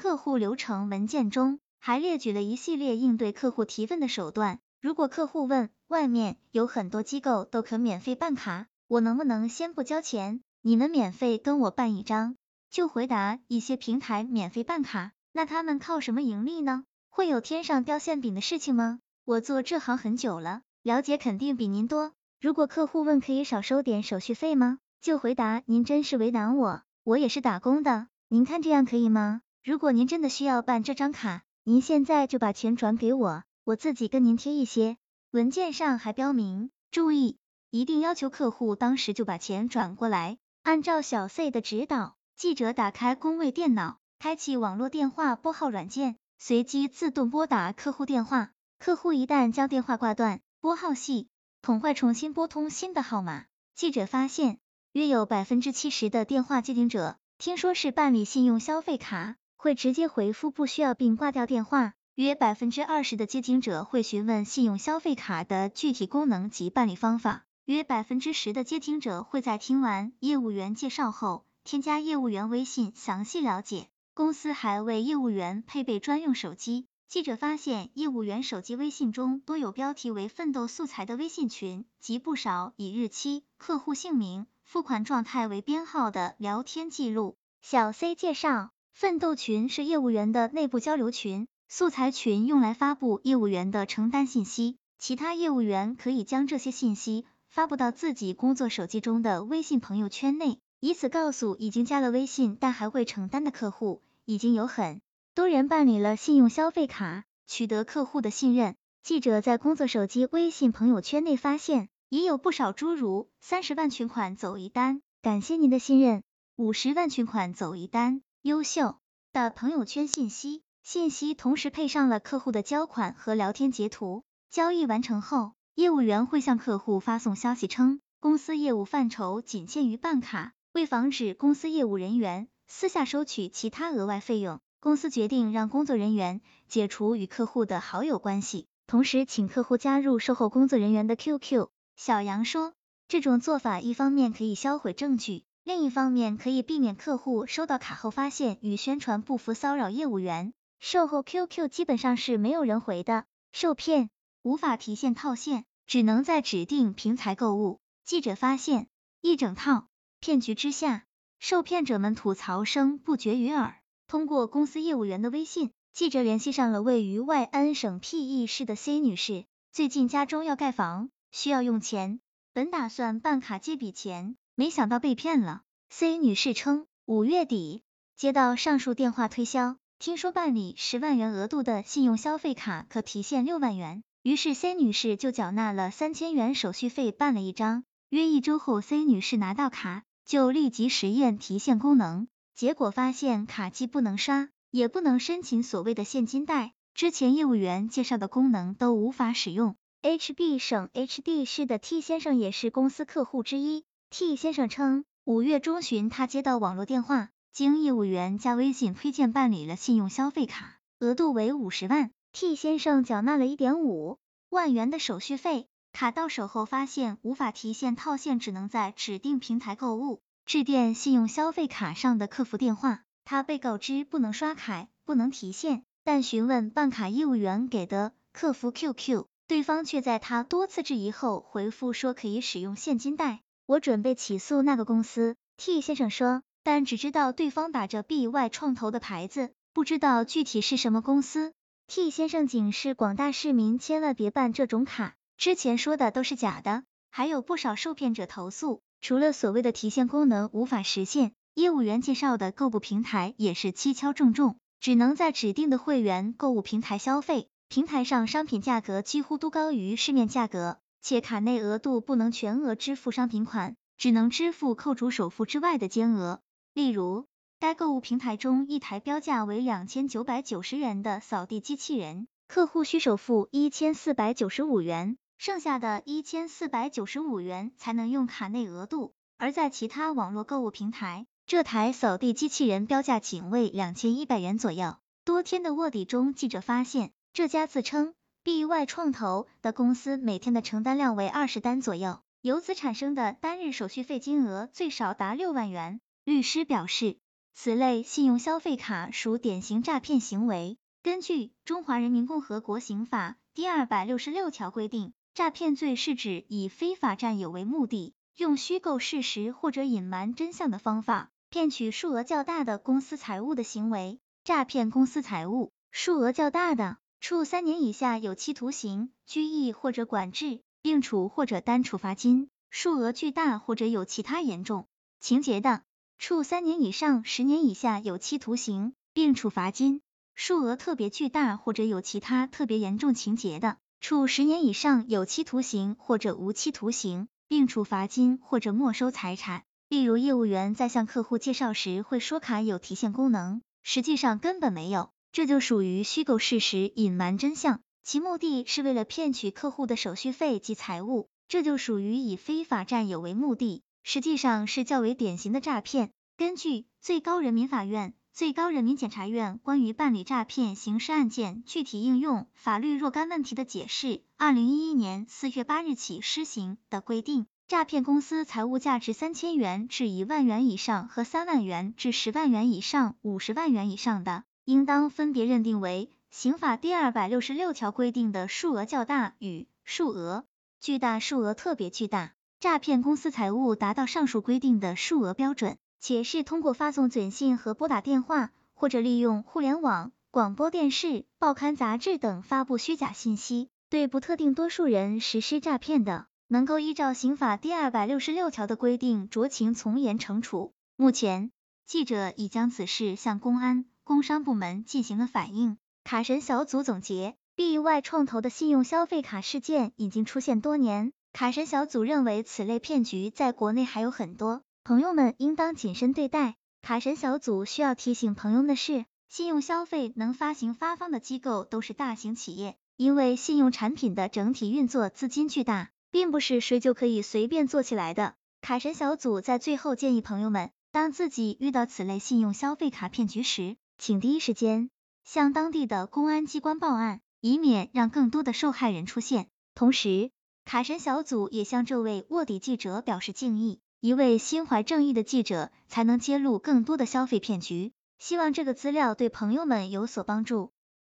客户流程文件中还列举了一系列应对客户提问的手段。如果客户问外面有很多机构都可免费办卡，我能不能先不交钱，你们免费跟我办一张？就回答一些平台免费办卡，那他们靠什么盈利呢？会有天上掉馅饼的事情吗？我做这行很久了，了解肯定比您多。如果客户问可以少收点手续费吗？就回答您真是为难我，我也是打工的，您看这样可以吗？如果您真的需要办这张卡，您现在就把钱转给我。我自己跟您贴一些，文件上还标明，注意，一定要求客户当时就把钱转过来。按照小 C 的指导，记者打开工位电脑，开启网络电话拨号软件，随机自动拨打客户电话。客户一旦将电话挂断，拨号系统会重新拨通新的号码。记者发现，约有百分之七十的电话接听者，听说是办理信用消费卡，会直接回复不需要并挂掉电话。约百分之二十的接听者会询问信用消费卡的具体功能及办理方法，约百分之十的接听者会在听完业务员介绍后，添加业务员微信详细了解。公司还为业务员配备专用手机。记者发现，业务员手机微信中多有标题为“奋斗素材”的微信群，及不少以日期、客户姓名、付款状态为编号的聊天记录。小 C 介绍，奋斗群是业务员的内部交流群。素材群用来发布业务员的承担信息，其他业务员可以将这些信息发布到自己工作手机中的微信朋友圈内，以此告诉已经加了微信但还未承担的客户，已经有很多人办理了信用消费卡，取得客户的信任。记者在工作手机微信朋友圈内发现，也有不少诸如三十万群款走一单，感谢您的信任；五十万群款走一单，优秀的朋友圈信息。信息同时配上了客户的交款和聊天截图。交易完成后，业务员会向客户发送消息称，公司业务范畴仅限于办卡。为防止公司业务人员私下收取其他额外费用，公司决定让工作人员解除与客户的好友关系，同时请客户加入售后工作人员的 QQ。小杨说，这种做法一方面可以销毁证据，另一方面可以避免客户收到卡后发现与宣传不符，骚扰业务员。售后 QQ 基本上是没有人回的，受骗无法提现套现，只能在指定平台购物。记者发现，一整套骗局之下，受骗者们吐槽声不绝于耳。通过公司业务员的微信，记者联系上了位于外安省 PE 市的 C 女士，最近家中要盖房，需要用钱，本打算办卡借笔钱，没想到被骗了。C 女士称，五月底接到上述电话推销。听说办理十万元额度的信用消费卡可提现六万元，于是 C 女士就缴纳了三千元手续费办了一张。约一周后，C 女士拿到卡，就立即实验提现功能，结果发现卡既不能刷，也不能申请所谓的现金贷，之前业务员介绍的功能都无法使用。HB 省 HD 市的 T 先生也是公司客户之一，T 先生称，五月中旬他接到网络电话。经业务员加微信推荐办理了信用消费卡，额度为五十万。T 先生缴纳了一点五万元的手续费，卡到手后发现无法提现套现，只能在指定平台购物。致电信用消费卡上的客服电话，他被告知不能刷卡，不能提现，但询问办卡业务员给的客服 QQ，对方却在他多次质疑后回复说可以使用现金贷。我准备起诉那个公司，T 先生说。但只知道对方打着 BY 创投的牌子，不知道具体是什么公司。T 先生警示广大市民千万别办这种卡，之前说的都是假的。还有不少受骗者投诉，除了所谓的提现功能无法实现，业务员介绍的购物平台也是蹊跷重重，只能在指定的会员购物平台消费，平台上商品价格几乎都高于市面价格，且卡内额度不能全额支付商品款，只能支付扣除首付之外的金额。例如，该购物平台中一台标价为两千九百九十元的扫地机器人，客户需首付一千四百九十五元，剩下的一千四百九十五元才能用卡内额度。而在其他网络购物平台，这台扫地机器人标价仅为两千一百元左右。多天的卧底中，记者发现，这家自称 BY 创投的公司每天的成单量为二十单左右，由此产生的单日手续费金额最少达六万元。律师表示，此类信用消费卡属典型诈骗行为。根据《中华人民共和国刑法》第二百六十六条规定，诈骗罪是指以非法占有为目的，用虚构事实或者隐瞒真相的方法，骗取数额较大的公私财物的行为。诈骗公私财物，数额较大的，处三年以下有期徒刑、拘役或者管制，并处或者单处罚金；数额巨大或者有其他严重情节的，处三年以上十年以下有期徒刑，并处罚金。数额特别巨大或者有其他特别严重情节的，处十年以上有期徒刑或者无期徒刑，并处罚金或者没收财产。例如，业务员在向客户介绍时会说卡有提现功能，实际上根本没有，这就属于虚构事实、隐瞒真相，其目的是为了骗取客户的手续费及财物，这就属于以非法占有为目的，实际上是较为典型的诈骗。根据最高人民法院。最高人民检察院关于办理诈骗刑事案件具体应用法律若干问题的解释，二零一一年四月八日起施行的规定，诈骗公司财物价值三千元至一万元以上和三万元至十万元以上五十万元以上的，应当分别认定为刑法第二百六十六条规定的数额较大与数额巨大、数额特别巨大诈骗公司财物达到上述规定的数额标准。且是通过发送短信和拨打电话，或者利用互联网、广播电视、报刊杂志等发布虚假信息，对不特定多数人实施诈骗的，能够依照刑法第二百六十六条的规定酌情从严惩处。目前，记者已将此事向公安、工商部门进行了反映。卡神小组总结，B Y 创投的信用消费卡事件已经出现多年，卡神小组认为此类骗局在国内还有很多。朋友们应当谨慎对待。卡神小组需要提醒朋友的是，信用消费能发行发放的机构都是大型企业，因为信用产品的整体运作资金巨大，并不是谁就可以随便做起来的。卡神小组在最后建议朋友们，当自己遇到此类信用消费卡骗局时，请第一时间向当地的公安机关报案，以免让更多的受害人出现。同时，卡神小组也向这位卧底记者表示敬意。一位心怀正义的记者才能揭露更多的消费骗局，希望这个资料对朋友们有所帮助。